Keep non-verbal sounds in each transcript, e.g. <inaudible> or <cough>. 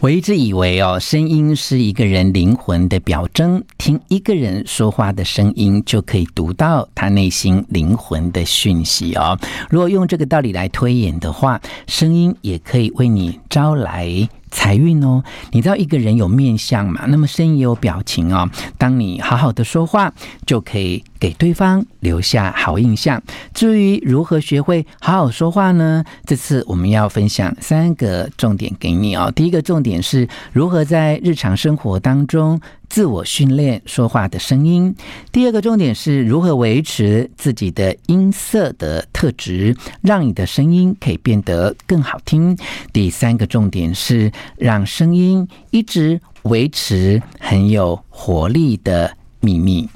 我一直以为哦，声音是一个人灵魂的表征，听一个人说话的声音就可以读到他内心灵魂的讯息哦。如果用这个道理来推演的话，声音也可以为你招来。财运哦，你知道一个人有面相嘛？那么声音也有表情哦。当你好好的说话，就可以给对方留下好印象。至于如何学会好好说话呢？这次我们要分享三个重点给你哦。第一个重点是如何在日常生活当中。自我训练说话的声音。第二个重点是如何维持自己的音色的特质，让你的声音可以变得更好听。第三个重点是让声音一直维持很有活力的秘密。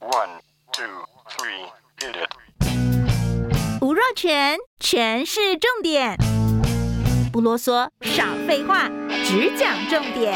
One, two, three, hit it. 吴若全，全是重点，不啰嗦，少废话，只讲重点。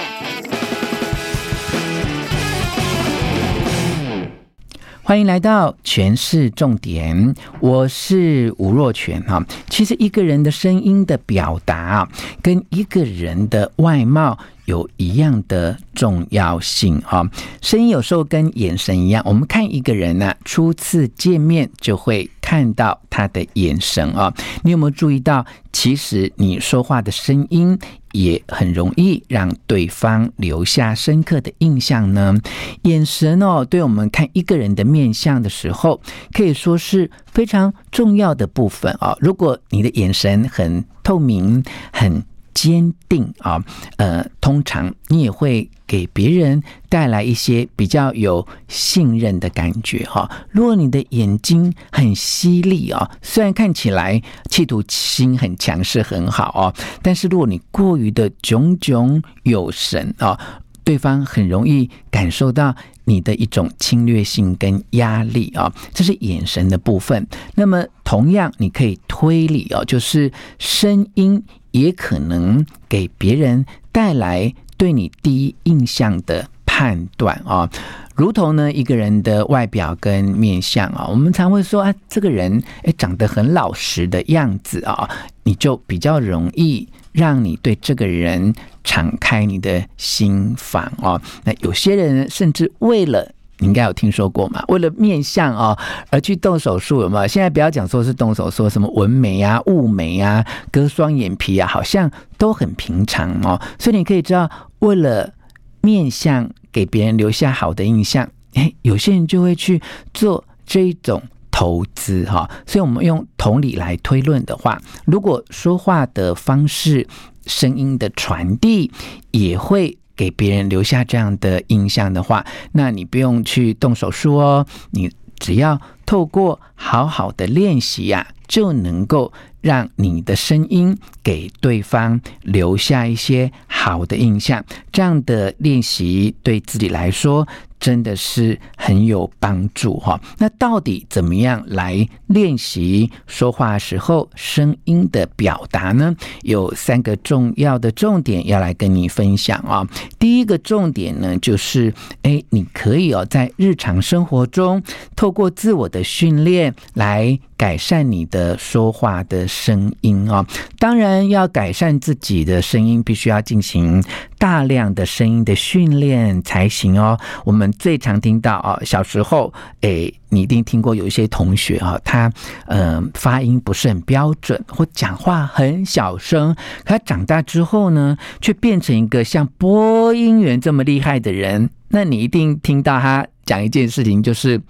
欢迎来到权式重点，我是吴若全哈。其实一个人的声音的表达，跟一个人的外貌有一样的重要性哈。声音有时候跟眼神一样，我们看一个人呢，初次见面就会看到他的眼神啊。你有没有注意到，其实你说话的声音，也很容易让对方留下深刻的印象呢。眼神哦，对我们看一个人的面相的时候，可以说是非常重要的部分啊。如果你的眼神很透明、很坚定啊，呃，通常你也会给别人带来一些比较有信任的感觉哈。如果你的眼睛很犀利啊，虽然看起来企图心很强势很好哦，但是如果你过于的炯炯有神啊，对方很容易感受到你的一种侵略性跟压力啊。这是眼神的部分。那么同样，你可以推理哦，就是声音。也可能给别人带来对你第一印象的判断啊，如同呢一个人的外表跟面相啊，我们常会说啊，这个人诶长得很老实的样子啊，你就比较容易让你对这个人敞开你的心房啊。那有些人甚至为了你应该有听说过嘛？为了面相哦，而去动手术有没有？现在不要讲说是动手术，什么纹眉啊、雾眉啊、割双眼皮啊，好像都很平常哦。所以你可以知道，为了面相给别人留下好的印象，诶，有些人就会去做这一种投资哈。所以我们用同理来推论的话，如果说话的方式、声音的传递也会。给别人留下这样的印象的话，那你不用去动手术哦，你只要透过好好的练习呀，就能够让你的声音给对方留下一些好的印象。这样的练习对自己来说，真的是很有帮助哈。那到底怎么样来练习说话时候声音的表达呢？有三个重要的重点要来跟你分享啊。第一个重点呢，就是诶，你可以哦，在日常生活中透过自我的训练来改善你的说话的声音啊。当然，要改善自己的声音，必须要进行大量的声音的训练才行哦。我们最常听到啊，小时候，诶，你一定听过有一些同学啊，他嗯、发音不是很标准，或讲话很小声。可他长大之后呢，却变成一个像播音员这么厉害的人。那你一定听到他讲一件事情，就是，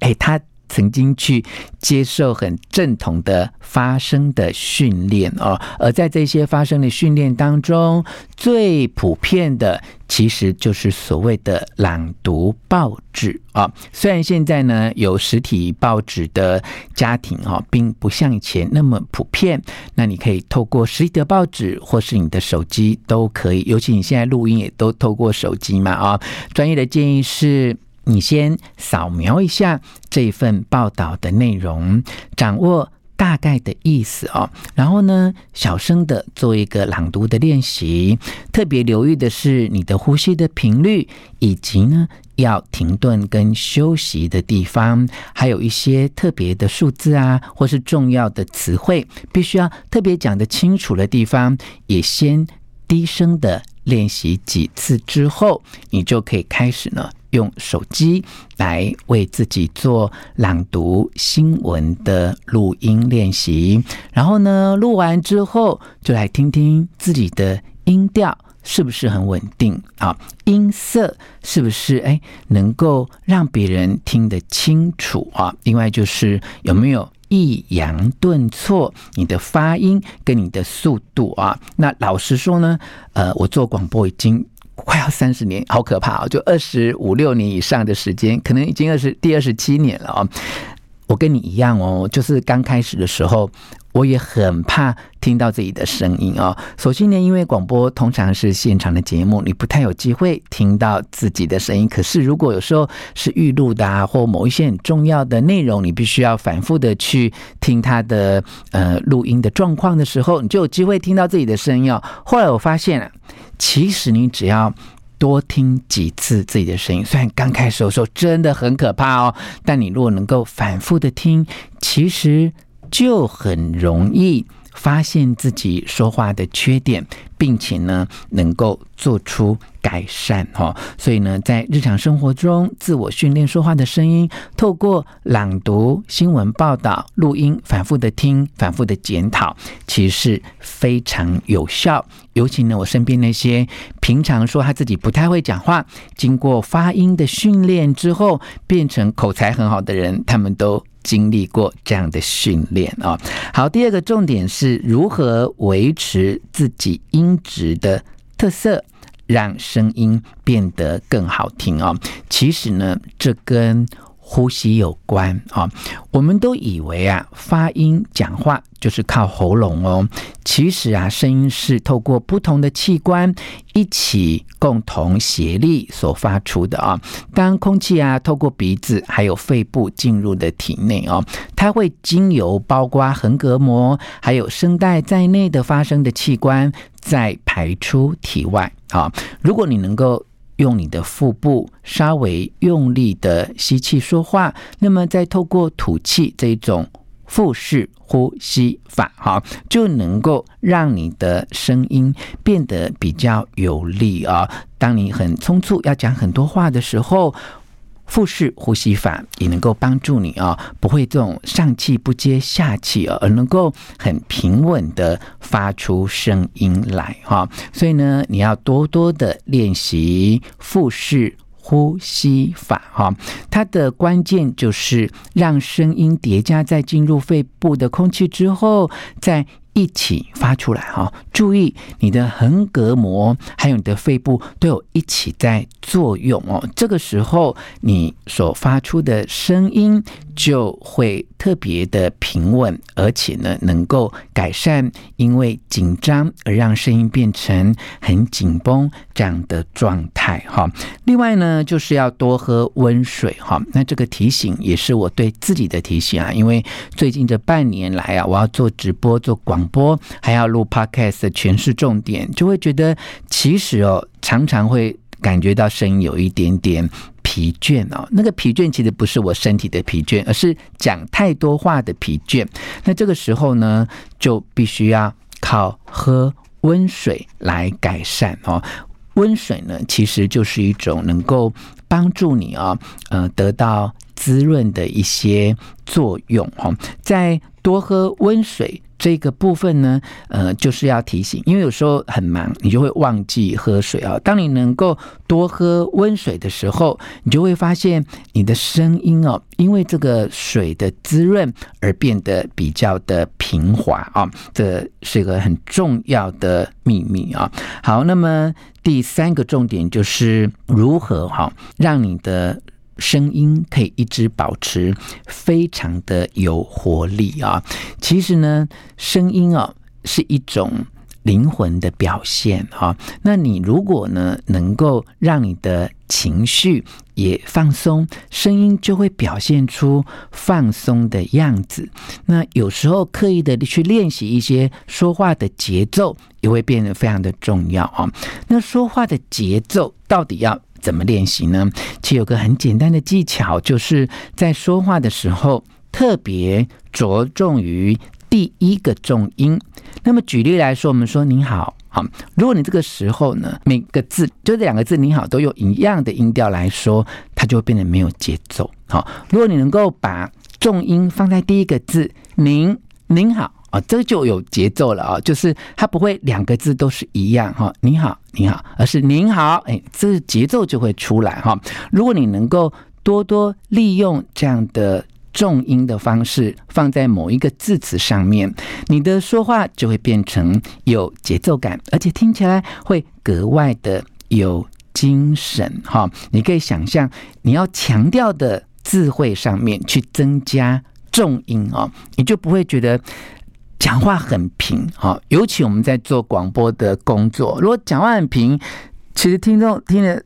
诶，他曾经去接受很正统的发声的训练哦，而在这些发声的训练当中，最普遍的其实就是所谓的朗读报纸啊。虽然现在呢有实体报纸的家庭哈，并不像以前那么普遍，那你可以透过实体的报纸或是你的手机都可以，尤其你现在录音也都透过手机嘛啊。专业的建议是。你先扫描一下这份报道的内容，掌握大概的意思哦。然后呢，小声的做一个朗读的练习。特别留意的是你的呼吸的频率，以及呢要停顿跟休息的地方，还有一些特别的数字啊，或是重要的词汇，必须要特别讲得清楚的地方，也先低声的练习几次之后，你就可以开始呢。用手机来为自己做朗读新闻的录音练习，然后呢，录完之后就来听听自己的音调是不是很稳定啊？音色是不是哎能够让别人听得清楚啊？另外就是有没有抑扬顿挫，你的发音跟你的速度啊？那老实说呢，呃，我做广播已经。快要三十年，好可怕哦！就二十五六年以上的时间，可能已经二十第二十七年了哦。我跟你一样哦，就是刚开始的时候，我也很怕听到自己的声音哦。首先呢，因为广播通常是现场的节目，你不太有机会听到自己的声音。可是如果有时候是预录的啊，或某一些很重要的内容，你必须要反复的去听它的呃录音的状况的时候，你就有机会听到自己的声音哦。后来我发现。其实你只要多听几次自己的声音，虽然刚开始的时候真的很可怕哦，但你如果能够反复的听，其实就很容易发现自己说话的缺点，并且呢，能够做出改善哈。所以呢，在日常生活中自我训练说话的声音，透过朗读、新闻报道、录音，反复的听，反复的检讨，其实是非常有效。尤其呢，我身边那些平常说他自己不太会讲话，经过发音的训练之后，变成口才很好的人，他们都经历过这样的训练啊。好，第二个重点是如何维持自己音质的特色，让声音变得更好听哦。其实呢，这跟呼吸有关啊，我们都以为啊，发音讲话就是靠喉咙哦。其实啊，声音是透过不同的器官一起共同协力所发出的啊。当空气啊透过鼻子还有肺部进入的体内哦，它会经由包括横膈膜还有声带在内的发声的器官再排出体外啊。如果你能够。用你的腹部稍微用力的吸气说话，那么再透过吐气这种腹式呼吸法，哈，就能够让你的声音变得比较有力啊。当你很匆促要讲很多话的时候。腹式呼吸法也能够帮助你啊，不会这种上气不接下气啊，而能够很平稳的发出声音来哈。所以呢，你要多多的练习腹式呼吸法哈。它的关键就是让声音叠加在进入肺部的空气之后，再。一起发出来哈，注意你的横膈膜还有你的肺部都有一起在作用哦。这个时候你所发出的声音就会特别的平稳，而且呢能够改善因为紧张而让声音变成很紧绷这样的状态哈。另外呢就是要多喝温水哈。那这个提醒也是我对自己的提醒啊，因为最近这半年来啊，我要做直播做广。播还要录 Podcast 全是重点，就会觉得其实哦，常常会感觉到声音有一点点疲倦哦。那个疲倦其实不是我身体的疲倦，而是讲太多话的疲倦。那这个时候呢，就必须要靠喝温水来改善哦。温水呢，其实就是一种能够帮助你啊、哦，呃，得到滋润的一些作用哦。在多喝温水。这个部分呢，呃，就是要提醒，因为有时候很忙，你就会忘记喝水啊。当你能够多喝温水的时候，你就会发现你的声音哦，因为这个水的滋润而变得比较的平滑啊。这是一个很重要的秘密啊。好，那么第三个重点就是如何哈，让你的。声音可以一直保持非常的有活力啊！其实呢，声音啊是一种灵魂的表现啊。那你如果呢能够让你的情绪也放松，声音就会表现出放松的样子。那有时候刻意的去练习一些说话的节奏，也会变得非常的重要啊。那说话的节奏到底要怎么练习呢？其实有个很简单的技巧，就是在说话的时候特别着重于第一个重音。那么举例来说，我们说“您好”，好，如果你这个时候呢，每个字就这两个字“您好”都用一样的音调来说，它就会变得没有节奏。好，如果你能够把重音放在第一个字“您”，您好。啊，这就有节奏了啊！就是它不会两个字都是一样哈，你好，你好，而是您好，哎，这节奏就会出来哈。如果你能够多多利用这样的重音的方式放在某一个字词上面，你的说话就会变成有节奏感，而且听起来会格外的有精神哈。你可以想象，你要强调的字汇上面去增加重音哦，你就不会觉得。讲话很平，哈，尤其我们在做广播的工作，如果讲话很平，其实听众听了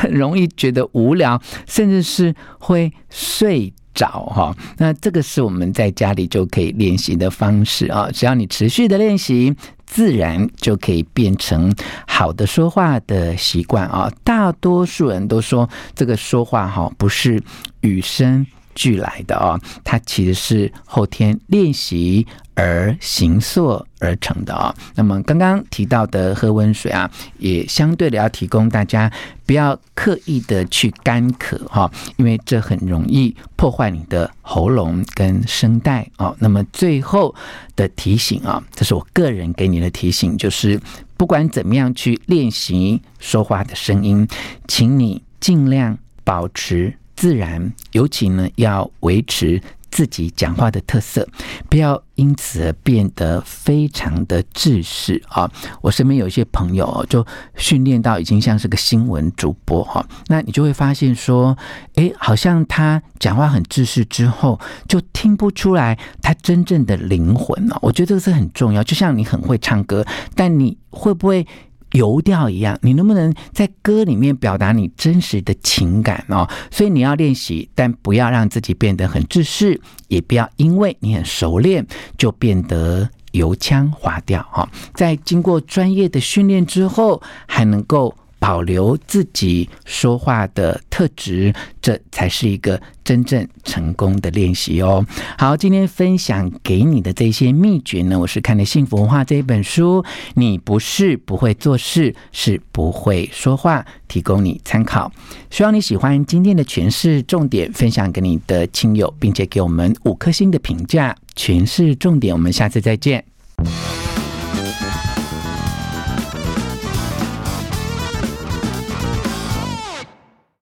很 <laughs> 容易觉得无聊，甚至是会睡着，哈。那这个是我们在家里就可以练习的方式啊，只要你持续的练习，自然就可以变成好的说话的习惯啊。大多数人都说这个说话哈不是与生俱来的啊，它其实是后天练习而形塑而成的啊。那么刚刚提到的喝温水啊，也相对的要提供大家不要刻意的去干咳哈，因为这很容易破坏你的喉咙跟声带啊。那么最后的提醒啊，这是我个人给你的提醒，就是不管怎么样去练习说话的声音，请你尽量保持。自然，尤其呢要维持自己讲话的特色，不要因此而变得非常的制式啊！我身边有一些朋友就训练到已经像是个新闻主播哈，那你就会发现说，诶，好像他讲话很制式之后，就听不出来他真正的灵魂了。我觉得这个是很重要，就像你很会唱歌，但你会不会？油调一样，你能不能在歌里面表达你真实的情感哦？所以你要练习，但不要让自己变得很自私，也不要因为你很熟练就变得油腔滑调哈。在经过专业的训练之后，还能够。保留自己说话的特质，这才是一个真正成功的练习哦。好，今天分享给你的这些秘诀呢，我是看了《幸福文化》这一本书。你不是不会做事，是不会说话，提供你参考。希望你喜欢今天的诠释重点，分享给你的亲友，并且给我们五颗星的评价。诠释重点，我们下次再见。